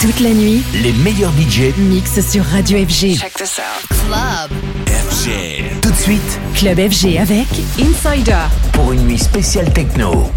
Toute la nuit, Les meilleurs budgets mix sur Radio FG. Check this out. Club. FG. Tout de suite, Club FG avec Insider. pour une nuit spéciale techno.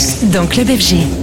Mix dans Club FG.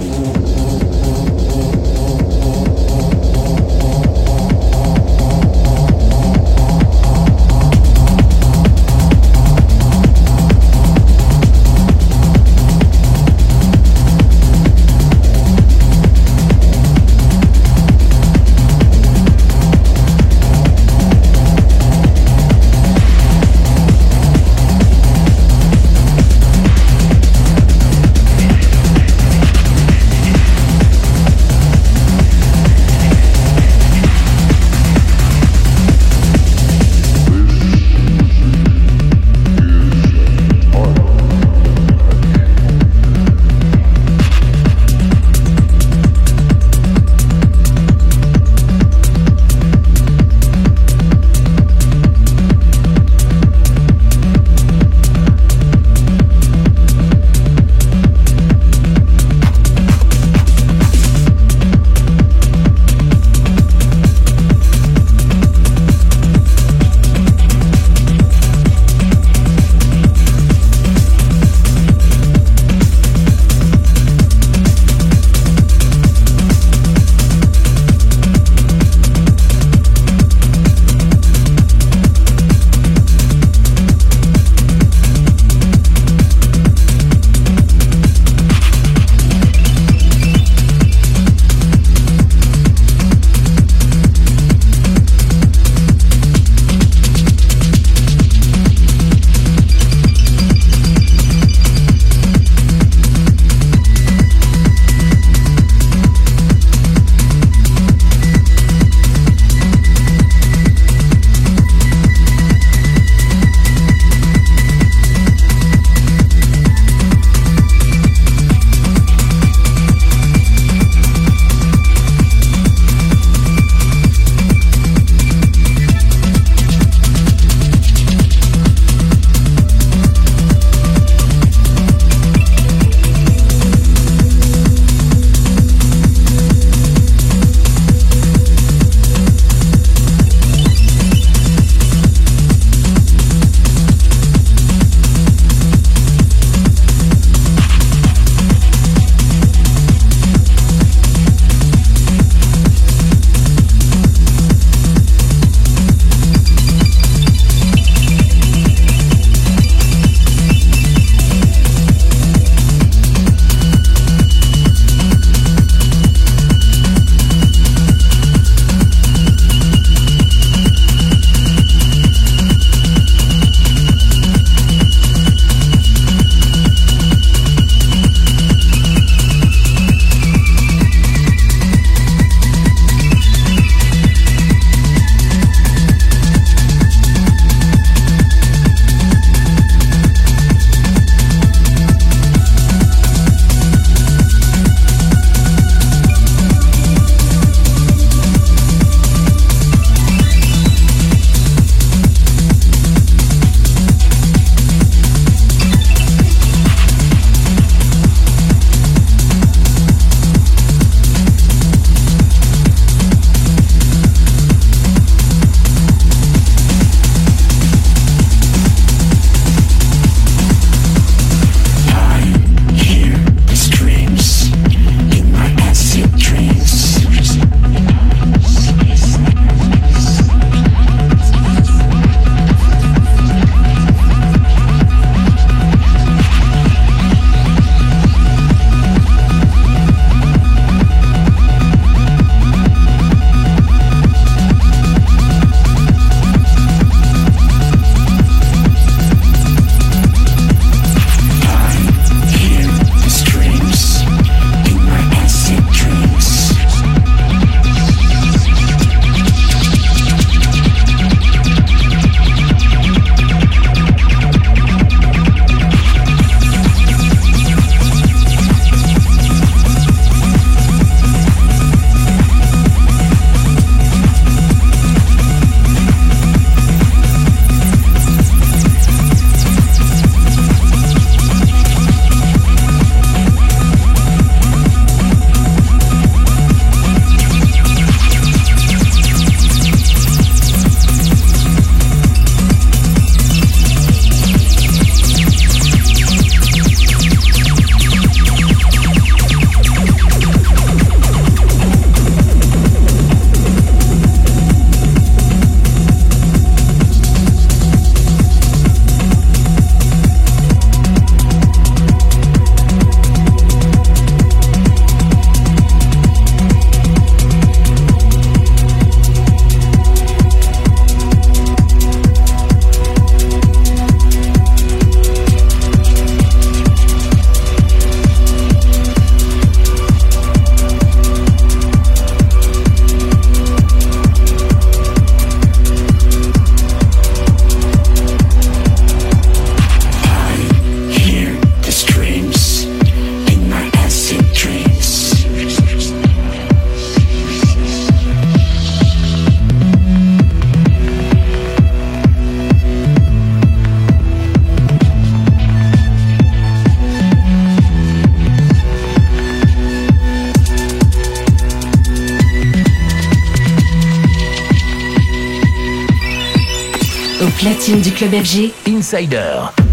Platine du club FG. Insider.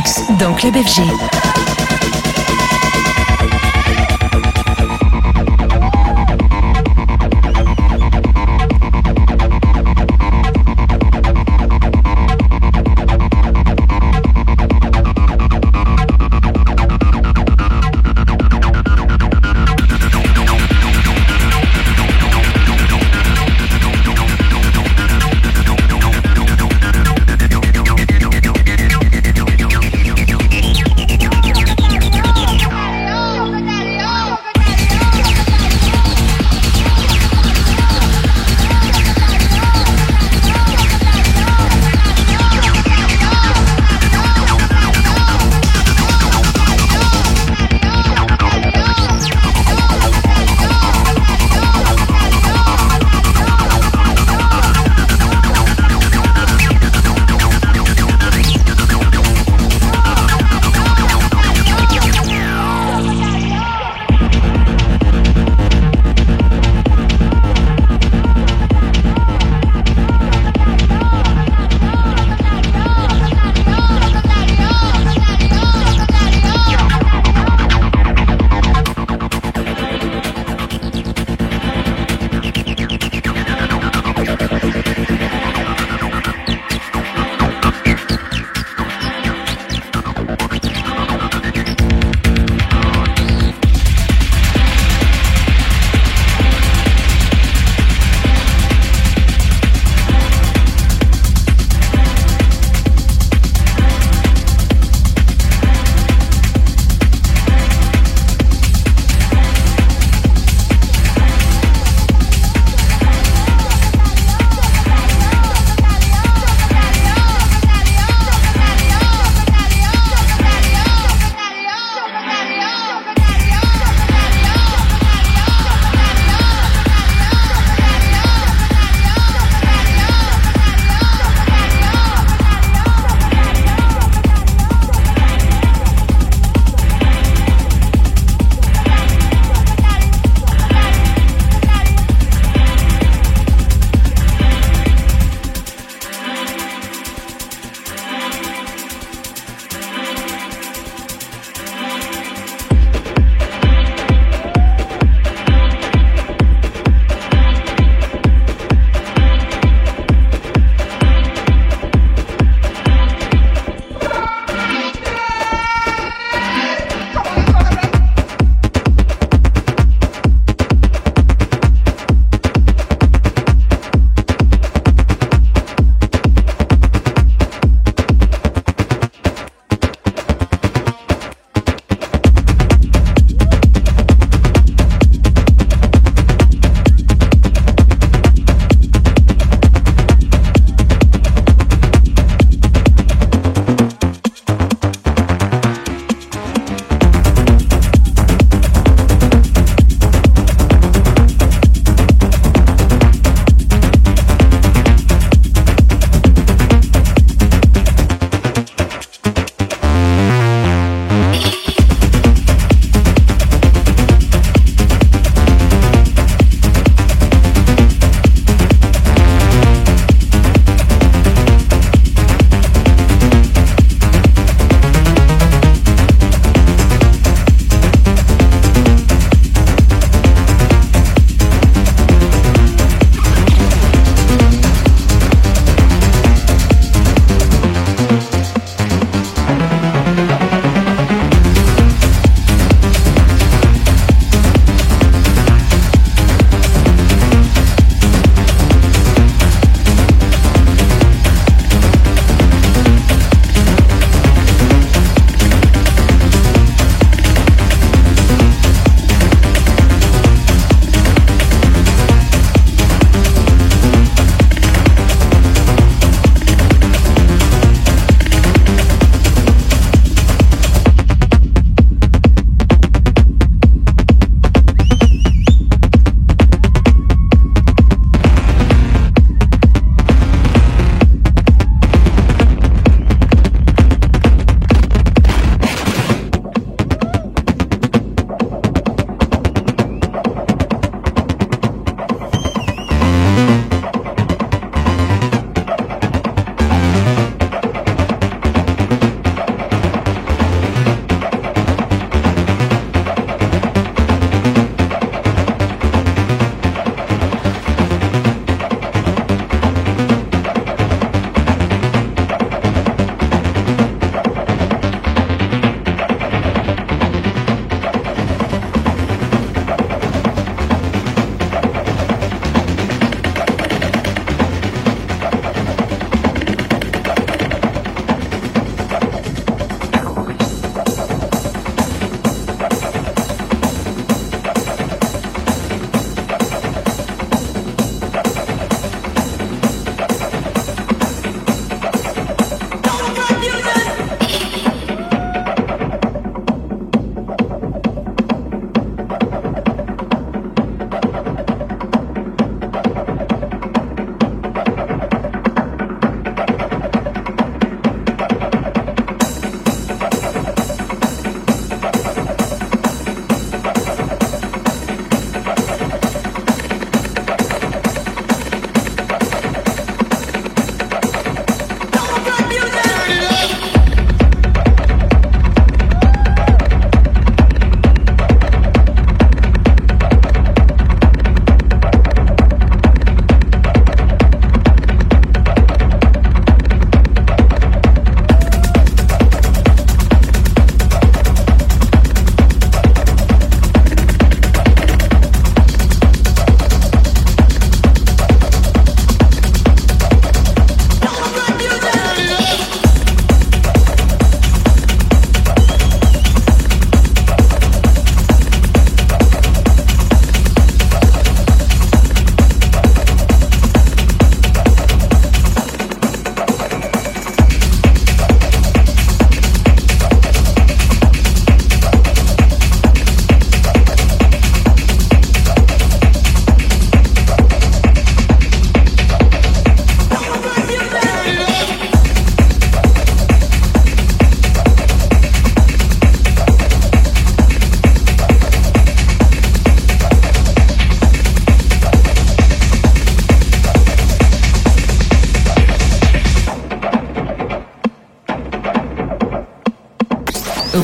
Mix dans Club.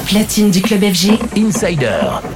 Platine du club FG. Insider.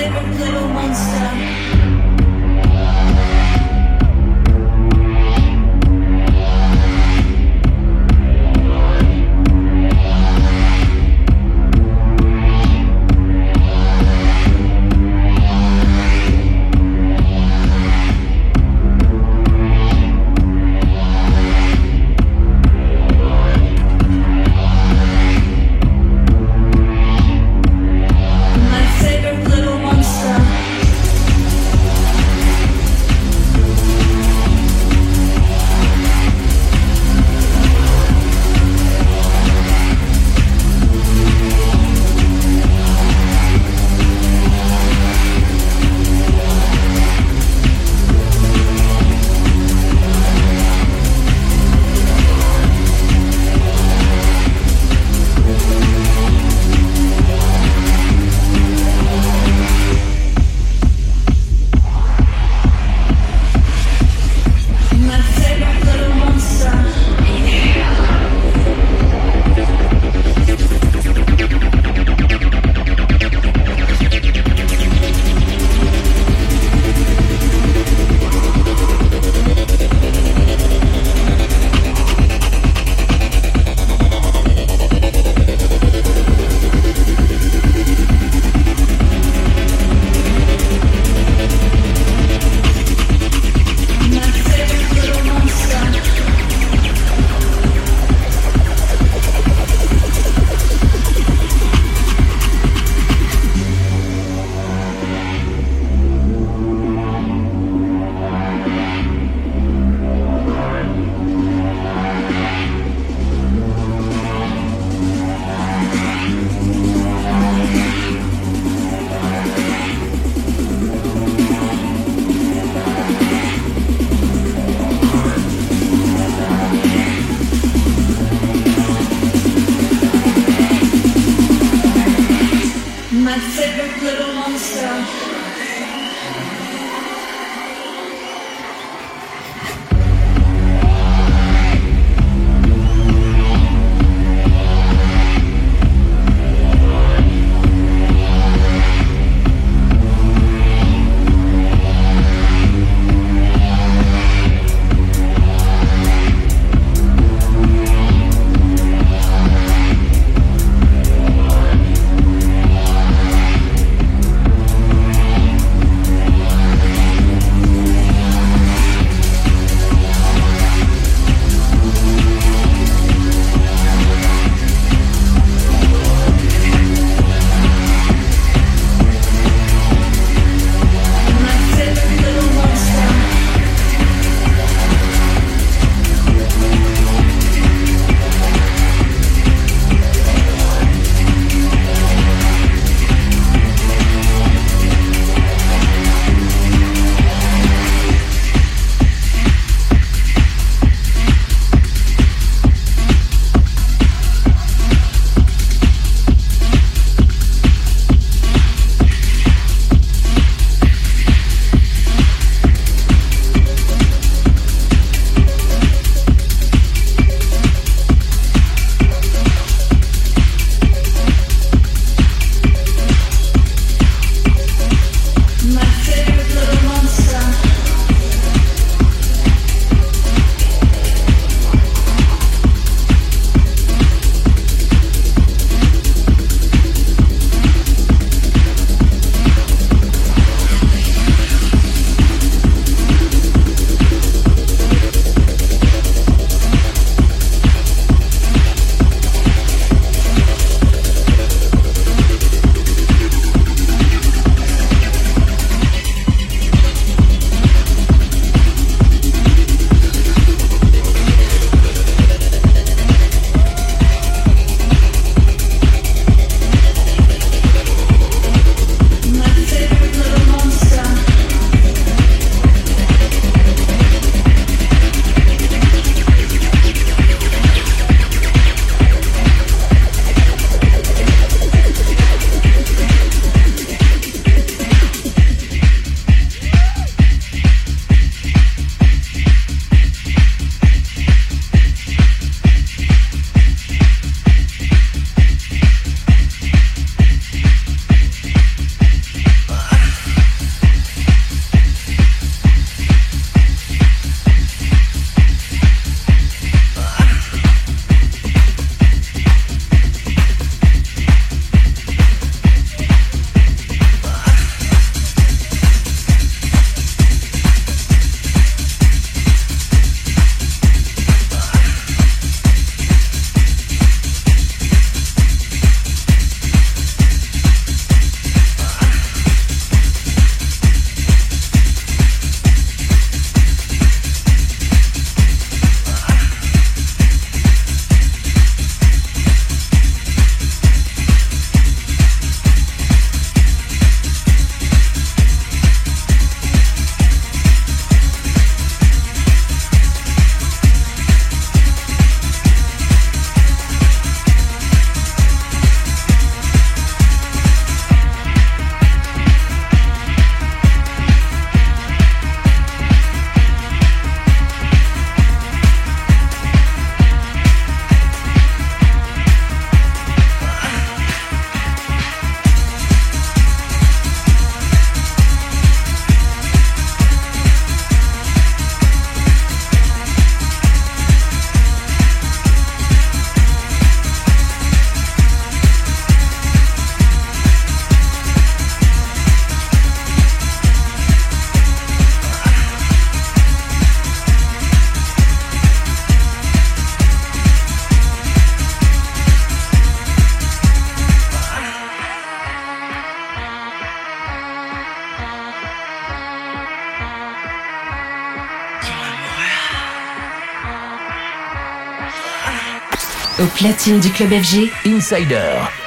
Au platine du club FG, Insider.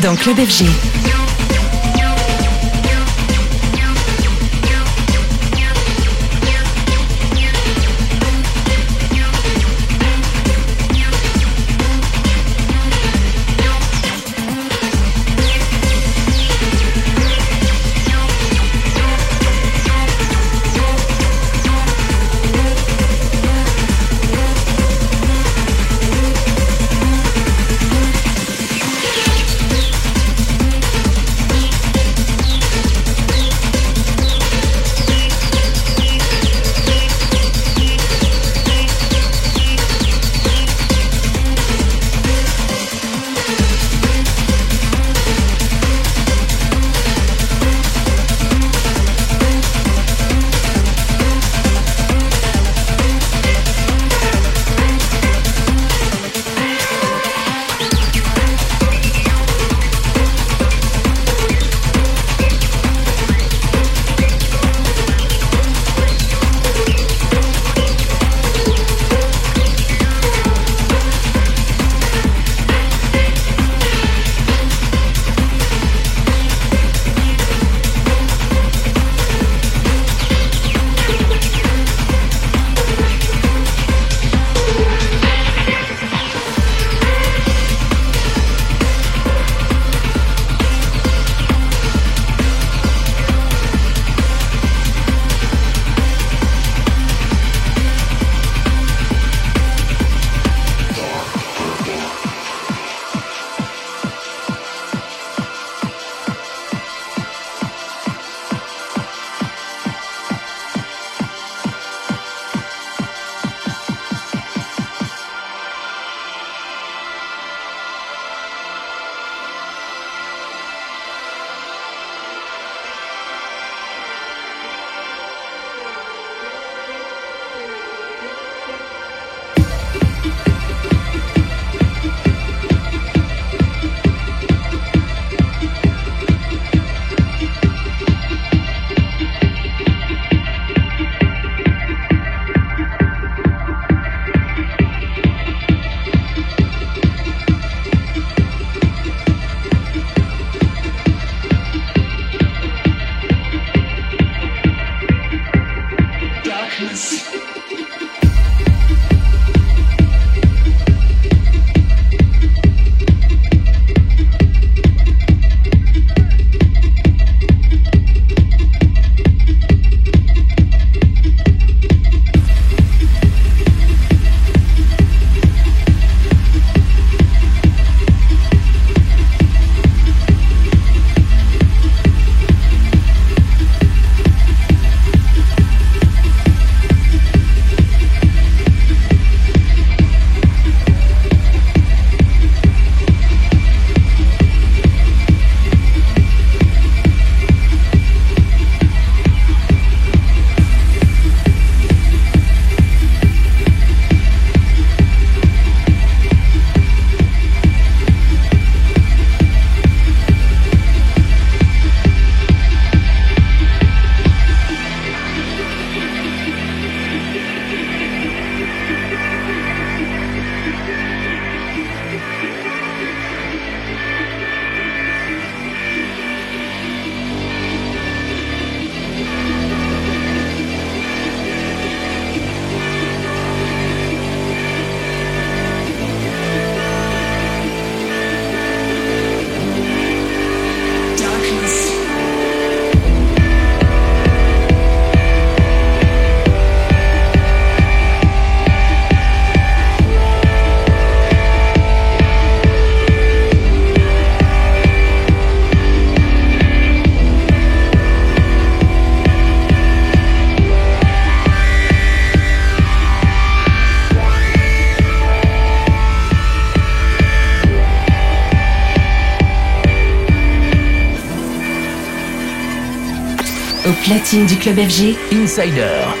Dans Club FG. Platine du club FG, Insider.